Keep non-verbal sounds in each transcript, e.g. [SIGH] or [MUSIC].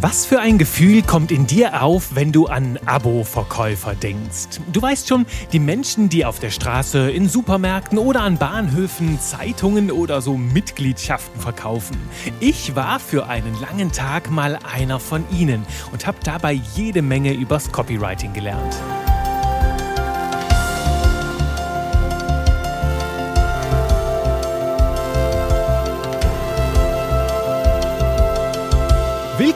Was für ein Gefühl kommt in dir auf, wenn du an Abo-Verkäufer denkst? Du weißt schon, die Menschen, die auf der Straße, in Supermärkten oder an Bahnhöfen Zeitungen oder so Mitgliedschaften verkaufen. Ich war für einen langen Tag mal einer von ihnen und habe dabei jede Menge übers Copywriting gelernt.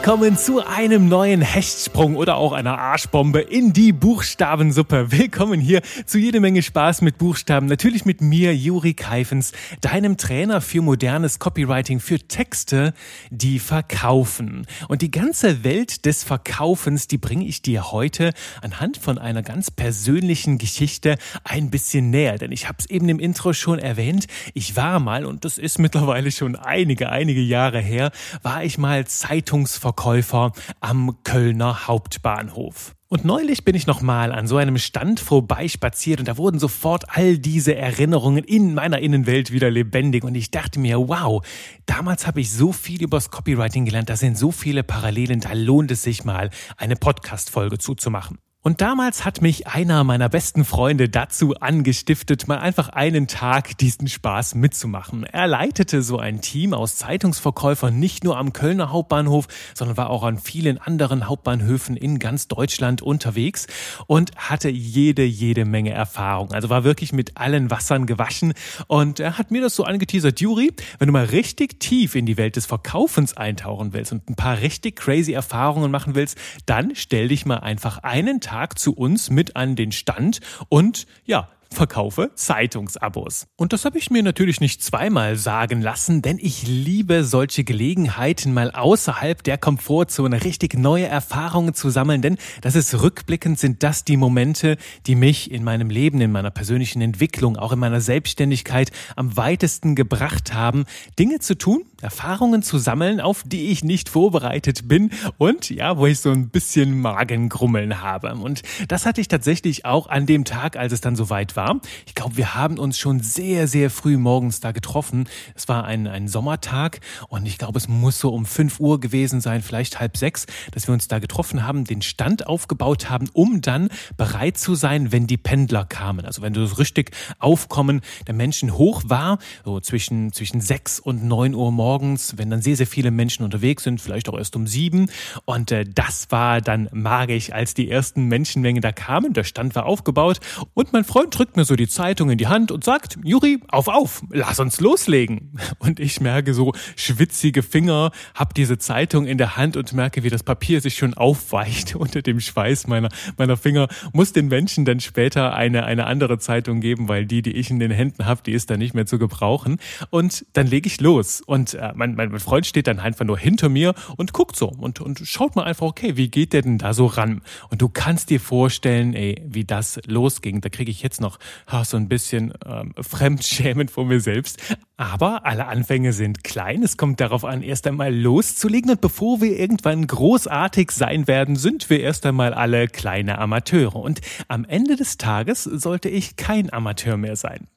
Willkommen zu einem neuen Hechtsprung oder auch einer Arschbombe in die Buchstabensuppe. Willkommen hier zu jede Menge Spaß mit Buchstaben. Natürlich mit mir, Juri Keifens, deinem Trainer für modernes Copywriting für Texte, die verkaufen. Und die ganze Welt des Verkaufens, die bringe ich dir heute anhand von einer ganz persönlichen Geschichte ein bisschen näher. Denn ich habe es eben im Intro schon erwähnt. Ich war mal, und das ist mittlerweile schon einige, einige Jahre her, war ich mal Zeitungs Verkäufer am Kölner Hauptbahnhof. Und neulich bin ich nochmal an so einem Stand vorbeispaziert und da wurden sofort all diese Erinnerungen in meiner Innenwelt wieder lebendig und ich dachte mir, wow, damals habe ich so viel übers Copywriting gelernt, da sind so viele Parallelen, da lohnt es sich mal, eine Podcast-Folge zuzumachen. Und damals hat mich einer meiner besten Freunde dazu angestiftet, mal einfach einen Tag diesen Spaß mitzumachen. Er leitete so ein Team aus Zeitungsverkäufern nicht nur am Kölner Hauptbahnhof, sondern war auch an vielen anderen Hauptbahnhöfen in ganz Deutschland unterwegs und hatte jede, jede Menge Erfahrung. Also war wirklich mit allen Wassern gewaschen und er hat mir das so angeteasert, Juri, wenn du mal richtig tief in die Welt des Verkaufens eintauchen willst und ein paar richtig crazy Erfahrungen machen willst, dann stell dich mal einfach einen Tag Tag zu uns mit an den Stand und ja, verkaufe Zeitungsabos. Und das habe ich mir natürlich nicht zweimal sagen lassen, denn ich liebe solche Gelegenheiten, mal außerhalb der Komfortzone richtig neue Erfahrungen zu sammeln, denn das ist rückblickend sind das die Momente, die mich in meinem Leben, in meiner persönlichen Entwicklung, auch in meiner Selbstständigkeit am weitesten gebracht haben, Dinge zu tun, Erfahrungen zu sammeln, auf die ich nicht vorbereitet bin und ja, wo ich so ein bisschen Magengrummeln habe. Und das hatte ich tatsächlich auch an dem Tag, als es dann soweit war war. Ich glaube, wir haben uns schon sehr, sehr früh morgens da getroffen. Es war ein, ein Sommertag und ich glaube, es muss so um fünf Uhr gewesen sein, vielleicht halb sechs, dass wir uns da getroffen haben, den Stand aufgebaut haben, um dann bereit zu sein, wenn die Pendler kamen. Also wenn das richtig Aufkommen der Menschen hoch war, so zwischen, zwischen sechs und neun Uhr morgens, wenn dann sehr, sehr viele Menschen unterwegs sind, vielleicht auch erst um sieben. Und äh, das war dann magisch, als die ersten Menschenmengen da kamen. Der Stand war aufgebaut und mein Freund drückt drückt mir so die Zeitung in die Hand und sagt, Juri, auf, auf, lass uns loslegen. Und ich merke so schwitzige Finger, hab diese Zeitung in der Hand und merke, wie das Papier sich schon aufweicht [LAUGHS] unter dem Schweiß meiner, meiner Finger. Muss den Menschen dann später eine, eine andere Zeitung geben, weil die, die ich in den Händen habe, die ist dann nicht mehr zu gebrauchen. Und dann lege ich los. Und äh, mein, mein Freund steht dann einfach nur hinter mir und guckt so und, und schaut mal einfach, okay, wie geht der denn da so ran? Und du kannst dir vorstellen, ey, wie das losging. Da kriege ich jetzt noch so ein bisschen ähm, fremdschämend vor mir selbst. Aber alle Anfänge sind klein. Es kommt darauf an, erst einmal loszulegen. Und bevor wir irgendwann großartig sein werden, sind wir erst einmal alle kleine Amateure. Und am Ende des Tages sollte ich kein Amateur mehr sein.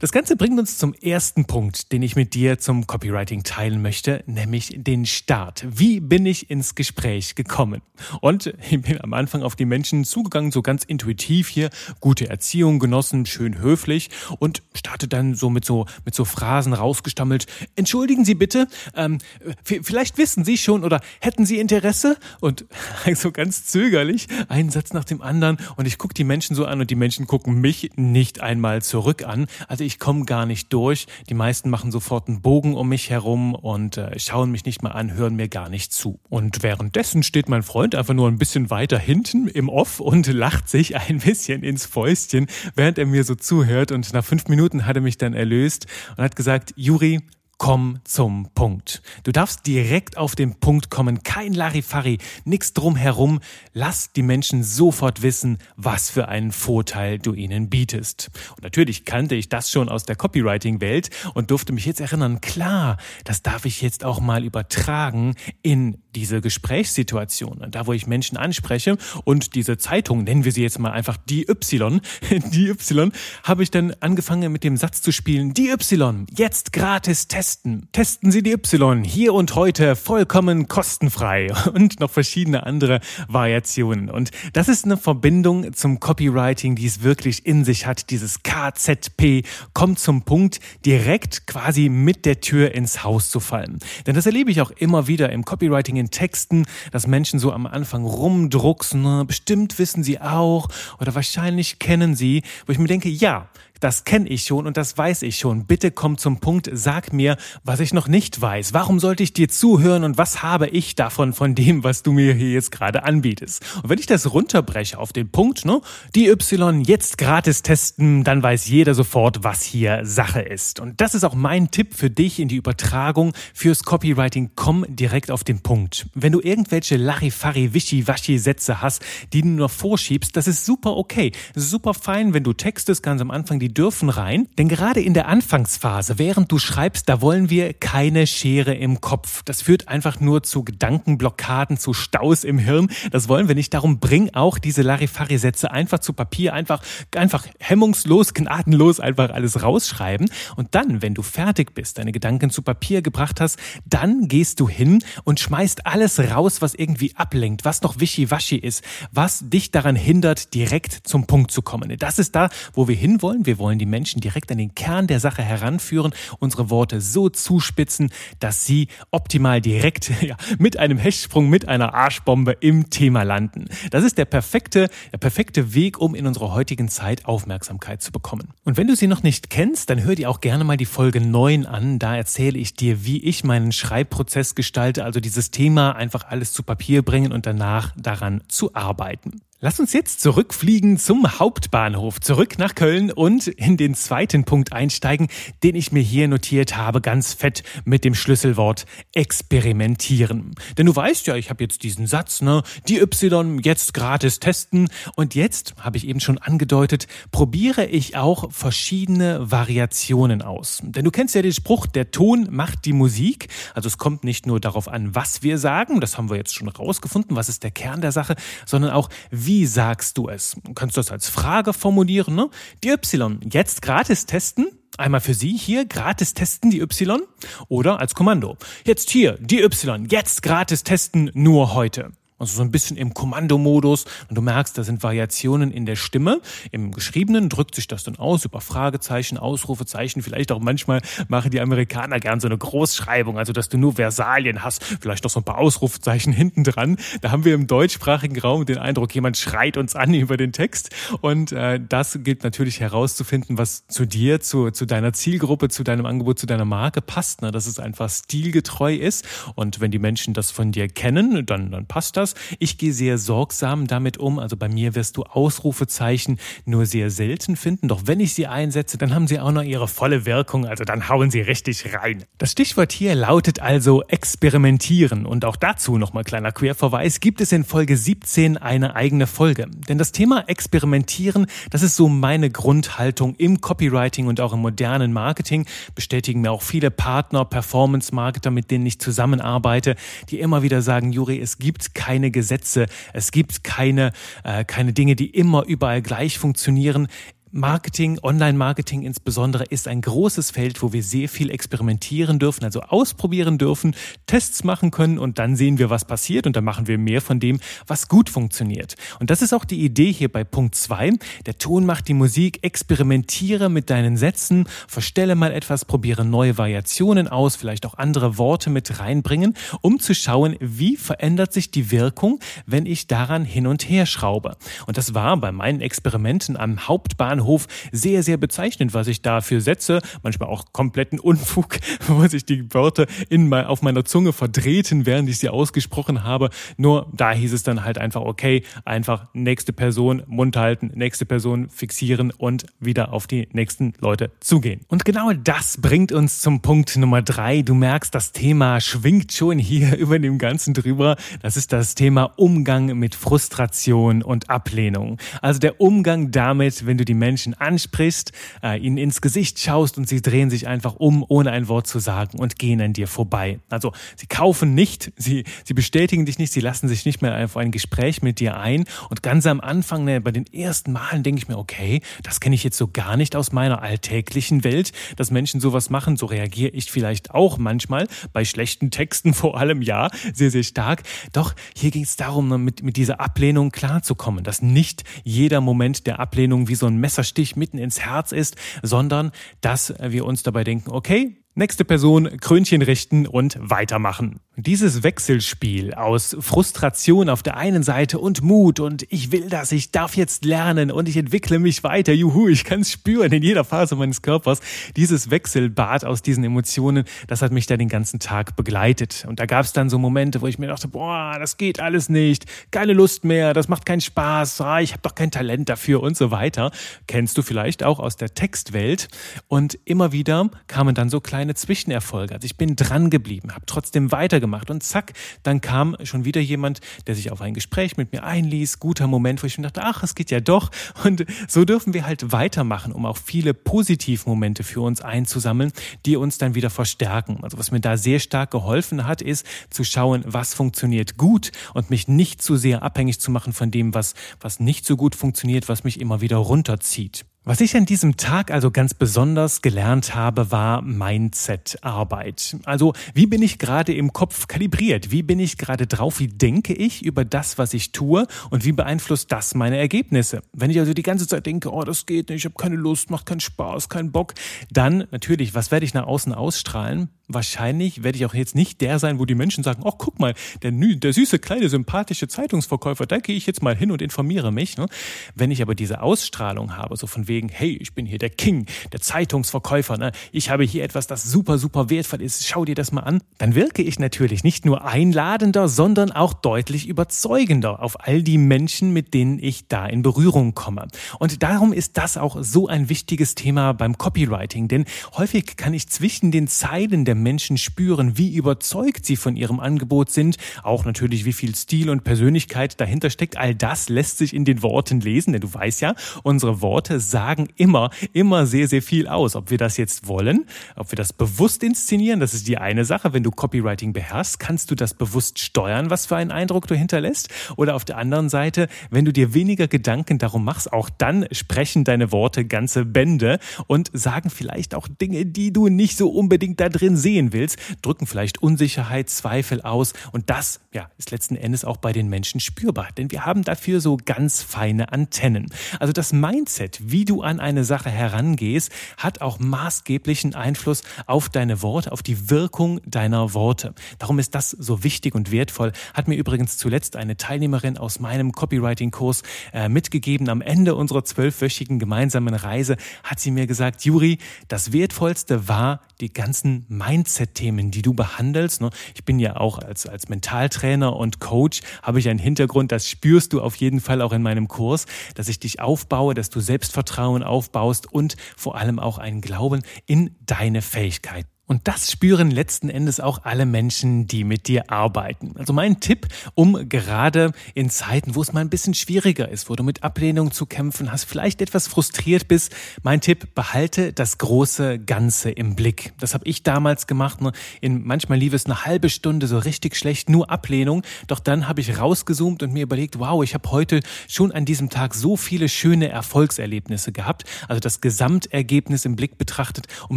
Das Ganze bringt uns zum ersten Punkt, den ich mit dir zum Copywriting teilen möchte, nämlich den Start. Wie bin ich ins Gespräch gekommen? Und ich bin am Anfang auf die Menschen zugegangen, so ganz intuitiv hier, gute Erziehung genossen, schön höflich und starte dann so mit so, mit so Phrasen rausgestammelt. Entschuldigen Sie bitte, ähm, vielleicht wissen Sie schon oder hätten Sie Interesse? Und [LAUGHS] so ganz zögerlich, einen Satz nach dem anderen. Und ich gucke die Menschen so an und die Menschen gucken mich nicht einmal zurück an. Also ich komme gar nicht durch. Die meisten machen sofort einen Bogen um mich herum und äh, schauen mich nicht mal an, hören mir gar nicht zu. Und währenddessen steht mein Freund einfach nur ein bisschen weiter hinten im Off und lacht sich ein bisschen ins Fäustchen, während er mir so zuhört. Und nach fünf Minuten hat er mich dann erlöst und hat gesagt, Juri, komm zum Punkt. Du darfst direkt auf den Punkt kommen, kein Larifari, nix drumherum. Lass die Menschen sofort wissen, was für einen Vorteil du ihnen bietest. Und natürlich kannte ich das schon aus der Copywriting-Welt und durfte mich jetzt erinnern, klar, das darf ich jetzt auch mal übertragen in diese Gesprächssituation, da wo ich Menschen anspreche und diese Zeitung, nennen wir sie jetzt mal einfach die Y, [LAUGHS] die Y, habe ich dann angefangen mit dem Satz zu spielen, die Y, jetzt gratis testen testen. Testen Sie die Y hier und heute vollkommen kostenfrei [LAUGHS] und noch verschiedene andere Variationen. Und das ist eine Verbindung zum Copywriting, die es wirklich in sich hat. Dieses KZP kommt zum Punkt, direkt quasi mit der Tür ins Haus zu fallen. Denn das erlebe ich auch immer wieder im Copywriting in Texten, dass Menschen so am Anfang rumdrucksen, bestimmt wissen sie auch oder wahrscheinlich kennen sie, wo ich mir denke, ja, das kenne ich schon und das weiß ich schon. Bitte komm zum Punkt, sag mir, was ich noch nicht weiß. Warum sollte ich dir zuhören und was habe ich davon von dem, was du mir hier jetzt gerade anbietest? Und wenn ich das runterbreche auf den Punkt, ne, die Y jetzt gratis testen, dann weiß jeder sofort, was hier Sache ist. Und das ist auch mein Tipp für dich in die Übertragung fürs Copywriting. Komm direkt auf den Punkt. Wenn du irgendwelche Larifari, Wischi-Waschi Sätze hast, die du nur vorschiebst, das ist super okay. Super fein, wenn du textest ganz am Anfang die die dürfen rein. Denn gerade in der Anfangsphase, während du schreibst, da wollen wir keine Schere im Kopf. Das führt einfach nur zu Gedankenblockaden, zu Staus im Hirn. Das wollen wir nicht. Darum bring auch diese Larifari-Sätze einfach zu Papier, einfach, einfach hemmungslos, gnadenlos einfach alles rausschreiben. Und dann, wenn du fertig bist, deine Gedanken zu Papier gebracht hast, dann gehst du hin und schmeißt alles raus, was irgendwie ablenkt, was noch wischiwaschi ist, was dich daran hindert, direkt zum Punkt zu kommen. Das ist da, wo wir hinwollen. Wir wollen die Menschen direkt an den Kern der Sache heranführen, unsere Worte so zuspitzen, dass sie optimal direkt [LAUGHS] ja, mit einem Hechtsprung, mit einer Arschbombe im Thema landen. Das ist der perfekte, der perfekte Weg, um in unserer heutigen Zeit Aufmerksamkeit zu bekommen. Und wenn du sie noch nicht kennst, dann hör dir auch gerne mal die Folge 9 an. Da erzähle ich dir, wie ich meinen Schreibprozess gestalte, also dieses Thema einfach alles zu Papier bringen und danach daran zu arbeiten. Lass uns jetzt zurückfliegen zum Hauptbahnhof, zurück nach Köln und in den zweiten Punkt einsteigen, den ich mir hier notiert habe, ganz fett mit dem Schlüsselwort experimentieren. Denn du weißt ja, ich habe jetzt diesen Satz, ne, die Y jetzt gratis testen und jetzt, habe ich eben schon angedeutet, probiere ich auch verschiedene Variationen aus. Denn du kennst ja den Spruch, der Ton macht die Musik. Also es kommt nicht nur darauf an, was wir sagen, das haben wir jetzt schon rausgefunden, was ist der Kern der Sache, sondern auch, wie sagst du es? Du kannst das als Frage formulieren. Ne? Die Y jetzt gratis testen. Einmal für Sie hier gratis testen die Y oder als Kommando. Jetzt hier die Y jetzt gratis testen nur heute. Also so ein bisschen im Kommandomodus. Und du merkst, da sind Variationen in der Stimme. Im Geschriebenen drückt sich das dann aus über Fragezeichen, Ausrufezeichen. Vielleicht auch manchmal machen die Amerikaner gern so eine Großschreibung, also dass du nur Versalien hast. Vielleicht noch so ein paar Ausrufezeichen [LAUGHS] hinten dran. Da haben wir im deutschsprachigen Raum den Eindruck, jemand schreit uns an über den Text. Und äh, das gilt natürlich herauszufinden, was zu dir, zu, zu deiner Zielgruppe, zu deinem Angebot, zu deiner Marke passt. Ne? Dass es einfach stilgetreu ist. Und wenn die Menschen das von dir kennen, dann, dann passt das etwas. Ich gehe sehr sorgsam damit um. Also bei mir wirst du Ausrufezeichen nur sehr selten finden. Doch wenn ich sie einsetze, dann haben sie auch noch ihre volle Wirkung. Also dann hauen sie richtig rein. Das Stichwort hier lautet also experimentieren. Und auch dazu nochmal kleiner Querverweis. Gibt es in Folge 17 eine eigene Folge? Denn das Thema experimentieren, das ist so meine Grundhaltung im Copywriting und auch im modernen Marketing. Bestätigen mir auch viele Partner, Performance-Marketer, mit denen ich zusammenarbeite, die immer wieder sagen, Juri, es gibt keine keine Gesetze, es gibt keine, äh, keine Dinge, die immer überall gleich funktionieren. Marketing, Online-Marketing insbesondere, ist ein großes Feld, wo wir sehr viel experimentieren dürfen, also ausprobieren dürfen, Tests machen können und dann sehen wir, was passiert und dann machen wir mehr von dem, was gut funktioniert. Und das ist auch die Idee hier bei Punkt zwei. Der Ton macht die Musik, experimentiere mit deinen Sätzen, verstelle mal etwas, probiere neue Variationen aus, vielleicht auch andere Worte mit reinbringen, um zu schauen, wie verändert sich die Wirkung, wenn ich daran hin und her schraube. Und das war bei meinen Experimenten am Hauptbahnhof Bahnhof sehr, sehr bezeichnend, was ich da für Sätze, manchmal auch kompletten Unfug, [LAUGHS] wo sich die Wörter in, auf meiner Zunge verdrehten, während ich sie ausgesprochen habe. Nur da hieß es dann halt einfach, okay, einfach nächste Person Mund halten, nächste Person fixieren und wieder auf die nächsten Leute zugehen. Und genau das bringt uns zum Punkt Nummer drei. Du merkst, das Thema schwingt schon hier [LAUGHS] über dem Ganzen drüber. Das ist das Thema Umgang mit Frustration und Ablehnung. Also der Umgang damit, wenn du die Menschen Menschen ansprichst, äh, ihnen ins Gesicht schaust und sie drehen sich einfach um, ohne ein Wort zu sagen und gehen an dir vorbei. Also sie kaufen nicht, sie, sie bestätigen dich nicht, sie lassen sich nicht mehr auf ein Gespräch mit dir ein. Und ganz am Anfang, ne, bei den ersten Malen denke ich mir, okay, das kenne ich jetzt so gar nicht aus meiner alltäglichen Welt, dass Menschen sowas machen. So reagiere ich vielleicht auch manchmal, bei schlechten Texten [LAUGHS] vor allem ja, sehr, sehr stark. Doch hier ging es darum, ne, mit, mit dieser Ablehnung klarzukommen, dass nicht jeder Moment der Ablehnung wie so ein Messerstich mitten ins Herz ist, sondern dass wir uns dabei denken, okay, Nächste Person, Krönchen richten und weitermachen. Dieses Wechselspiel aus Frustration auf der einen Seite und Mut und ich will das, ich darf jetzt lernen und ich entwickle mich weiter, juhu, ich kann es spüren in jeder Phase meines Körpers. Dieses Wechselbad aus diesen Emotionen, das hat mich da den ganzen Tag begleitet. Und da gab es dann so Momente, wo ich mir dachte, boah, das geht alles nicht, keine Lust mehr, das macht keinen Spaß, ah, ich habe doch kein Talent dafür und so weiter. Kennst du vielleicht auch aus der Textwelt. Und immer wieder kamen dann so kleine kleine Zwischenerfolge. Also ich bin dran geblieben, habe trotzdem weitergemacht und zack, dann kam schon wieder jemand, der sich auf ein Gespräch mit mir einließ. Guter Moment, wo ich mir dachte, ach, es geht ja doch. Und so dürfen wir halt weitermachen, um auch viele Positivmomente für uns einzusammeln, die uns dann wieder verstärken. Also was mir da sehr stark geholfen hat, ist zu schauen, was funktioniert gut und mich nicht zu sehr abhängig zu machen von dem, was, was nicht so gut funktioniert, was mich immer wieder runterzieht. Was ich an diesem Tag also ganz besonders gelernt habe, war Mindset-Arbeit. Also wie bin ich gerade im Kopf kalibriert? Wie bin ich gerade drauf? Wie denke ich über das, was ich tue? Und wie beeinflusst das meine Ergebnisse? Wenn ich also die ganze Zeit denke, oh, das geht nicht, ich habe keine Lust, macht keinen Spaß, keinen Bock, dann natürlich, was werde ich nach außen ausstrahlen? Wahrscheinlich werde ich auch jetzt nicht der sein, wo die Menschen sagen, ach guck mal, der, der süße, kleine, sympathische Zeitungsverkäufer, da gehe ich jetzt mal hin und informiere mich. Ne? Wenn ich aber diese Ausstrahlung habe, so von wegen, hey, ich bin hier der King, der Zeitungsverkäufer, ne? ich habe hier etwas, das super, super wertvoll ist, schau dir das mal an, dann wirke ich natürlich nicht nur einladender, sondern auch deutlich überzeugender auf all die Menschen, mit denen ich da in Berührung komme. Und darum ist das auch so ein wichtiges Thema beim Copywriting, denn häufig kann ich zwischen den Zeilen der Menschen spüren, wie überzeugt sie von ihrem Angebot sind, auch natürlich wie viel Stil und Persönlichkeit dahinter steckt. All das lässt sich in den Worten lesen, denn du weißt ja, unsere Worte sagen immer, immer sehr, sehr viel aus. Ob wir das jetzt wollen, ob wir das bewusst inszenieren, das ist die eine Sache. Wenn du Copywriting beherrschst, kannst du das bewusst steuern, was für einen Eindruck du hinterlässt. Oder auf der anderen Seite, wenn du dir weniger Gedanken darum machst, auch dann sprechen deine Worte ganze Bände und sagen vielleicht auch Dinge, die du nicht so unbedingt da drin sehen sehen willst, drücken vielleicht Unsicherheit, Zweifel aus. Und das ja, ist letzten Endes auch bei den Menschen spürbar, denn wir haben dafür so ganz feine Antennen. Also das Mindset, wie du an eine Sache herangehst, hat auch maßgeblichen Einfluss auf deine Worte, auf die Wirkung deiner Worte. Darum ist das so wichtig und wertvoll. Hat mir übrigens zuletzt eine Teilnehmerin aus meinem Copywriting-Kurs äh, mitgegeben. Am Ende unserer zwölfwöchigen gemeinsamen Reise hat sie mir gesagt, Juri, das Wertvollste war die ganzen Mindset-Themen, die du behandelst. Ne? Ich bin ja auch als, als Mentaltrainer und Coach, habe ich einen Hintergrund, das spürst du auf jeden Fall auch in meinem Kurs, dass ich dich aufbaue, dass du Selbstvertrauen aufbaust und vor allem auch einen Glauben in deine Fähigkeiten. Und das spüren letzten Endes auch alle Menschen, die mit dir arbeiten. Also mein Tipp, um gerade in Zeiten, wo es mal ein bisschen schwieriger ist, wo du mit Ablehnung zu kämpfen hast, vielleicht etwas frustriert bist, mein Tipp, behalte das große Ganze im Blick. Das habe ich damals gemacht. Ne? In, manchmal lief es eine halbe Stunde so richtig schlecht, nur Ablehnung. Doch dann habe ich rausgezoomt und mir überlegt, wow, ich habe heute schon an diesem Tag so viele schöne Erfolgserlebnisse gehabt. Also das Gesamtergebnis im Blick betrachtet und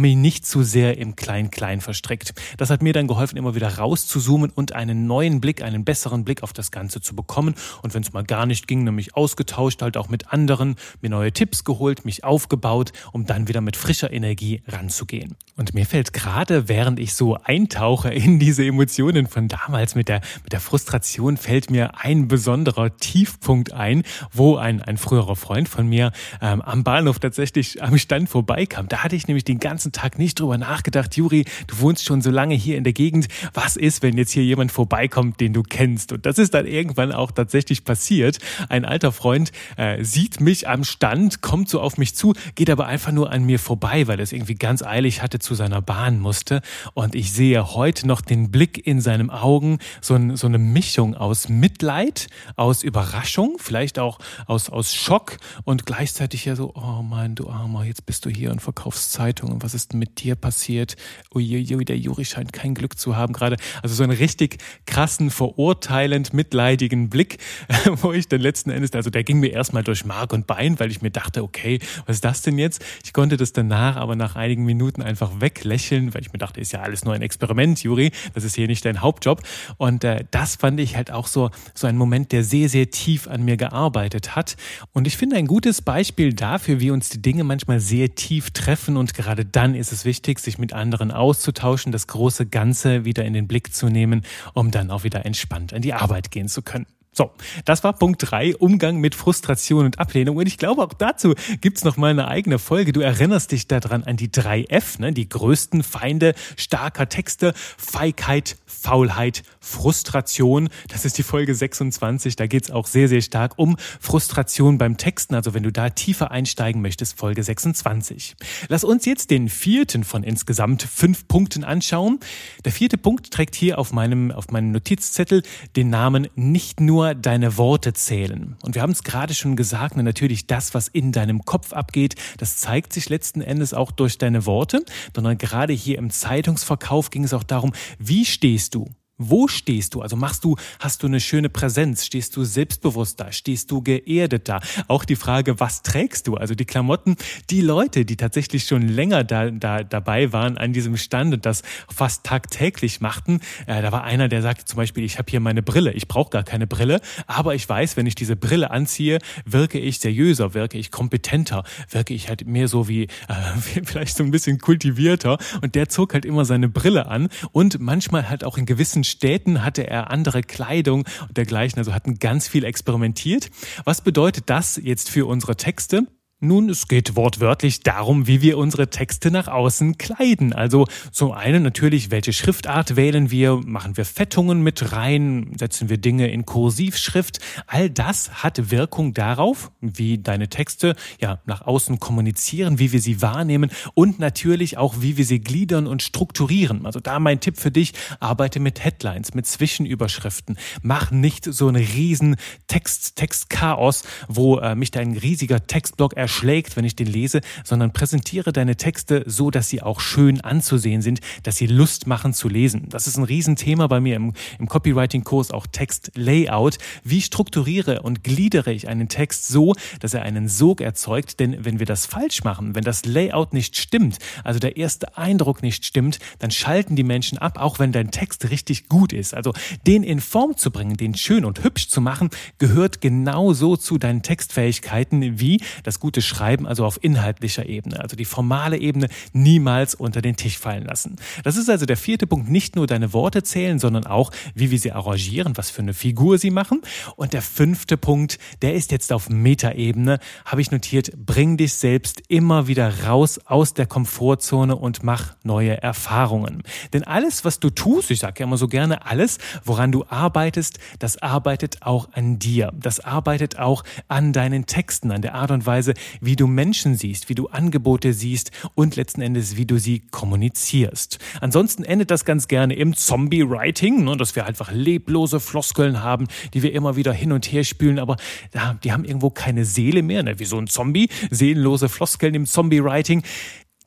mich nicht zu sehr im Kleinen Klein-Klein verstrickt. Das hat mir dann geholfen, immer wieder rauszuzoomen und einen neuen Blick, einen besseren Blick auf das Ganze zu bekommen. Und wenn es mal gar nicht ging, nämlich ausgetauscht, halt auch mit anderen, mir neue Tipps geholt, mich aufgebaut, um dann wieder mit frischer Energie ranzugehen. Und mir fällt gerade, während ich so eintauche in diese Emotionen von damals mit der, mit der Frustration, fällt mir ein besonderer Tiefpunkt ein, wo ein, ein früherer Freund von mir ähm, am Bahnhof tatsächlich am Stand vorbeikam. Da hatte ich nämlich den ganzen Tag nicht drüber nachgedacht, Juri, Juri, du wohnst schon so lange hier in der Gegend. Was ist, wenn jetzt hier jemand vorbeikommt, den du kennst? Und das ist dann irgendwann auch tatsächlich passiert. Ein alter Freund äh, sieht mich am Stand, kommt so auf mich zu, geht aber einfach nur an mir vorbei, weil er es irgendwie ganz eilig hatte, zu seiner Bahn musste. Und ich sehe heute noch den Blick in seinen Augen, so, ein, so eine Mischung aus Mitleid, aus Überraschung, vielleicht auch aus, aus Schock und gleichzeitig ja so, oh mein, du Armer, jetzt bist du hier und verkaufst Zeitungen. Was ist mit dir passiert? Uiuiui, der Juri scheint kein Glück zu haben gerade. Also so einen richtig krassen, verurteilend, mitleidigen Blick, [LAUGHS] wo ich dann letzten Endes, also der ging mir erstmal durch Mark und Bein, weil ich mir dachte, okay, was ist das denn jetzt? Ich konnte das danach aber nach einigen Minuten einfach weglächeln, weil ich mir dachte, ist ja alles nur ein Experiment, Juri, das ist hier nicht dein Hauptjob. Und äh, das fand ich halt auch so, so ein Moment, der sehr, sehr tief an mir gearbeitet hat. Und ich finde ein gutes Beispiel dafür, wie uns die Dinge manchmal sehr tief treffen und gerade dann ist es wichtig, sich mit anderen auszutauschen, das große Ganze wieder in den Blick zu nehmen, um dann auch wieder entspannt an die Arbeit gehen zu können. So, das war Punkt drei Umgang mit Frustration und Ablehnung. Und ich glaube, auch dazu gibt's noch mal eine eigene Folge. Du erinnerst dich daran an die drei F, ne? die größten Feinde starker Texte, Feigheit, Faulheit, Frustration. Das ist die Folge 26. Da geht's auch sehr, sehr stark um Frustration beim Texten. Also wenn du da tiefer einsteigen möchtest, Folge 26. Lass uns jetzt den vierten von insgesamt fünf Punkten anschauen. Der vierte Punkt trägt hier auf meinem, auf meinem Notizzettel den Namen nicht nur nur deine Worte zählen. Und wir haben es gerade schon gesagt, natürlich das, was in deinem Kopf abgeht, das zeigt sich letzten Endes auch durch deine Worte, sondern gerade hier im Zeitungsverkauf ging es auch darum, wie stehst du? Wo stehst du? Also machst du, hast du eine schöne Präsenz? Stehst du selbstbewusst da? Stehst du geerdet da? Auch die Frage, was trägst du? Also die Klamotten, die Leute, die tatsächlich schon länger da, da dabei waren an diesem Stand und das fast tagtäglich machten, äh, da war einer, der sagte zum Beispiel, ich habe hier meine Brille, ich brauche gar keine Brille, aber ich weiß, wenn ich diese Brille anziehe, wirke ich seriöser, wirke ich kompetenter, wirke ich halt mehr so wie äh, [LAUGHS] vielleicht so ein bisschen kultivierter. Und der zog halt immer seine Brille an und manchmal halt auch in gewissen Städten hatte er andere Kleidung und dergleichen, also hatten ganz viel experimentiert. Was bedeutet das jetzt für unsere Texte? Nun, es geht wortwörtlich darum, wie wir unsere Texte nach außen kleiden. Also zum einen natürlich, welche Schriftart wählen wir, machen wir Fettungen mit rein, setzen wir Dinge in Kursivschrift. All das hat Wirkung darauf, wie deine Texte ja nach außen kommunizieren, wie wir sie wahrnehmen und natürlich auch, wie wir sie gliedern und strukturieren. Also da mein Tipp für dich, arbeite mit Headlines, mit Zwischenüberschriften. Mach nicht so einen riesen Text, Textchaos, wo äh, mich dein riesiger Textblock erscheint erschlägt, wenn ich den lese, sondern präsentiere deine Texte so, dass sie auch schön anzusehen sind, dass sie Lust machen zu lesen. Das ist ein Riesenthema bei mir im, im Copywriting-Kurs, auch Text-Layout. Wie strukturiere und gliedere ich einen Text so, dass er einen Sog erzeugt? Denn wenn wir das falsch machen, wenn das Layout nicht stimmt, also der erste Eindruck nicht stimmt, dann schalten die Menschen ab, auch wenn dein Text richtig gut ist. Also den in Form zu bringen, den schön und hübsch zu machen, gehört genauso zu deinen Textfähigkeiten wie das gute Schreiben, also auf inhaltlicher Ebene, also die formale Ebene niemals unter den Tisch fallen lassen. Das ist also der vierte Punkt, nicht nur deine Worte zählen, sondern auch, wie wir sie arrangieren, was für eine Figur sie machen. Und der fünfte Punkt, der ist jetzt auf Metaebene, habe ich notiert, bring dich selbst immer wieder raus aus der Komfortzone und mach neue Erfahrungen. Denn alles, was du tust, ich sage ja immer so gerne, alles, woran du arbeitest, das arbeitet auch an dir. Das arbeitet auch an deinen Texten, an der Art und Weise, wie du Menschen siehst, wie du Angebote siehst und letzten Endes, wie du sie kommunizierst. Ansonsten endet das ganz gerne im Zombie-Writing, ne, dass wir einfach leblose Floskeln haben, die wir immer wieder hin und her spülen, aber ja, die haben irgendwo keine Seele mehr, ne, wie so ein Zombie, seelenlose Floskeln im Zombie-Writing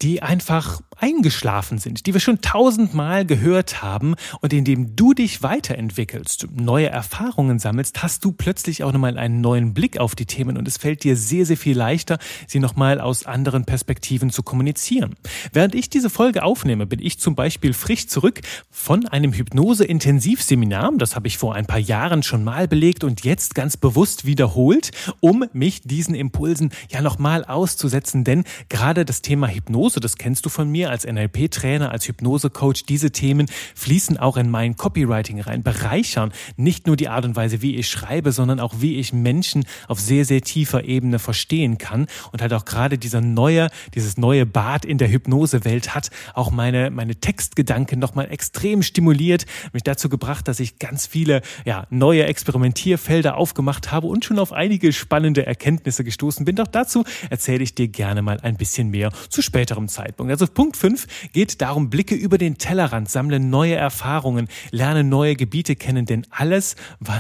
die einfach eingeschlafen sind, die wir schon tausendmal gehört haben und indem du dich weiterentwickelst, neue Erfahrungen sammelst, hast du plötzlich auch nochmal einen neuen Blick auf die Themen und es fällt dir sehr, sehr viel leichter, sie nochmal aus anderen Perspektiven zu kommunizieren. Während ich diese Folge aufnehme, bin ich zum Beispiel frisch zurück von einem Hypnose-Intensivseminar, das habe ich vor ein paar Jahren schon mal belegt und jetzt ganz bewusst wiederholt, um mich diesen Impulsen ja nochmal auszusetzen, denn gerade das Thema Hypnose, das kennst du von mir, als NLP-Trainer, als Hypnose-Coach. Diese Themen fließen auch in mein Copywriting rein, bereichern nicht nur die Art und Weise, wie ich schreibe, sondern auch wie ich Menschen auf sehr, sehr tiefer Ebene verstehen kann. Und halt auch gerade dieser neue, dieses neue Bad in der Hypnosewelt hat auch meine, meine Textgedanken nochmal extrem stimuliert, mich dazu gebracht, dass ich ganz viele, ja, neue Experimentierfelder aufgemacht habe und schon auf einige spannende Erkenntnisse gestoßen bin. Doch dazu erzähle ich dir gerne mal ein bisschen mehr zu späterem Zeitpunkt. Also Punkt 5 geht darum, Blicke über den Tellerrand, sammle neue Erfahrungen, lerne neue Gebiete kennen, denn alles,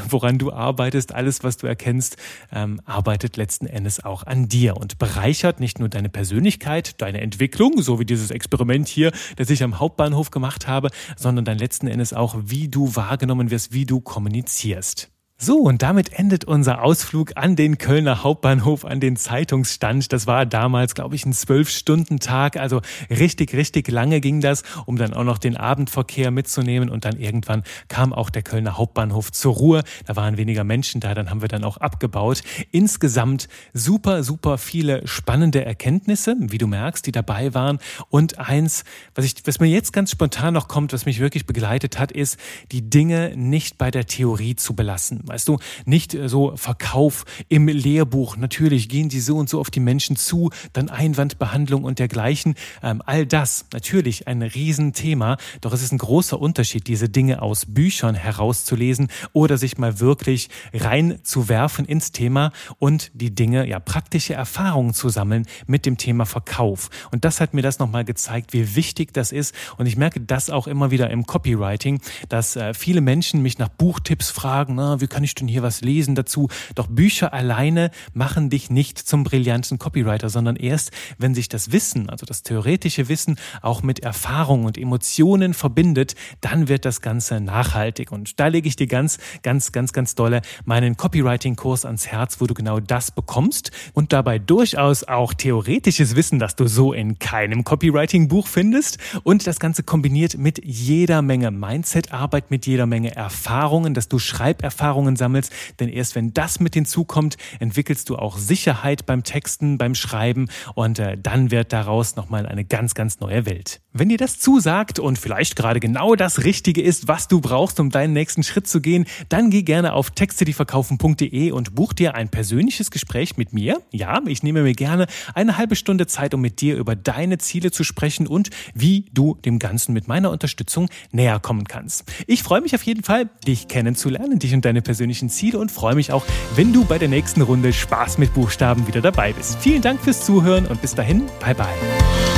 woran du arbeitest, alles, was du erkennst, ähm, arbeitet letzten Endes auch an dir und bereichert nicht nur deine Persönlichkeit, deine Entwicklung, so wie dieses Experiment hier, das ich am Hauptbahnhof gemacht habe, sondern dann letzten Endes auch, wie du wahrgenommen wirst, wie du kommunizierst. So, und damit endet unser Ausflug an den Kölner Hauptbahnhof, an den Zeitungsstand. Das war damals, glaube ich, ein Zwölf-Stunden-Tag. Also richtig, richtig lange ging das, um dann auch noch den Abendverkehr mitzunehmen. Und dann irgendwann kam auch der Kölner Hauptbahnhof zur Ruhe. Da waren weniger Menschen da, dann haben wir dann auch abgebaut. Insgesamt super, super viele spannende Erkenntnisse, wie du merkst, die dabei waren. Und eins, was, ich, was mir jetzt ganz spontan noch kommt, was mich wirklich begleitet hat, ist, die Dinge nicht bei der Theorie zu belassen. Weißt du, nicht äh, so Verkauf im Lehrbuch. Natürlich gehen sie so und so auf die Menschen zu, dann Einwandbehandlung und dergleichen. Ähm, all das natürlich ein Riesenthema. Doch es ist ein großer Unterschied, diese Dinge aus Büchern herauszulesen oder sich mal wirklich reinzuwerfen ins Thema und die Dinge, ja, praktische Erfahrungen zu sammeln mit dem Thema Verkauf. Und das hat mir das nochmal gezeigt, wie wichtig das ist. Und ich merke das auch immer wieder im Copywriting, dass äh, viele Menschen mich nach Buchtipps fragen, na, wie kann ich denn hier was lesen dazu? Doch Bücher alleine machen dich nicht zum brillanten Copywriter, sondern erst, wenn sich das Wissen, also das theoretische Wissen, auch mit Erfahrung und Emotionen verbindet, dann wird das Ganze nachhaltig. Und da lege ich dir ganz, ganz, ganz, ganz dolle meinen Copywriting-Kurs ans Herz, wo du genau das bekommst und dabei durchaus auch theoretisches Wissen, das du so in keinem Copywriting-Buch findest und das Ganze kombiniert mit jeder Menge Mindset-Arbeit, mit jeder Menge Erfahrungen, dass du Schreiberfahrungen Erfahrungen sammelst. Denn erst wenn das mit hinzukommt, entwickelst du auch Sicherheit beim Texten, beim Schreiben und äh, dann wird daraus nochmal eine ganz, ganz neue Welt. Wenn dir das zusagt und vielleicht gerade genau das Richtige ist, was du brauchst, um deinen nächsten Schritt zu gehen, dann geh gerne auf texte-die-verkaufen.de und buch dir ein persönliches Gespräch mit mir. Ja, ich nehme mir gerne eine halbe Stunde Zeit, um mit dir über deine Ziele zu sprechen und wie du dem Ganzen mit meiner Unterstützung näher kommen kannst. Ich freue mich auf jeden Fall, dich kennenzulernen, dich und deine persönlichen Ziele und freue mich auch, wenn du bei der nächsten Runde Spaß mit Buchstaben wieder dabei bist. Vielen Dank fürs Zuhören und bis dahin, bye bye.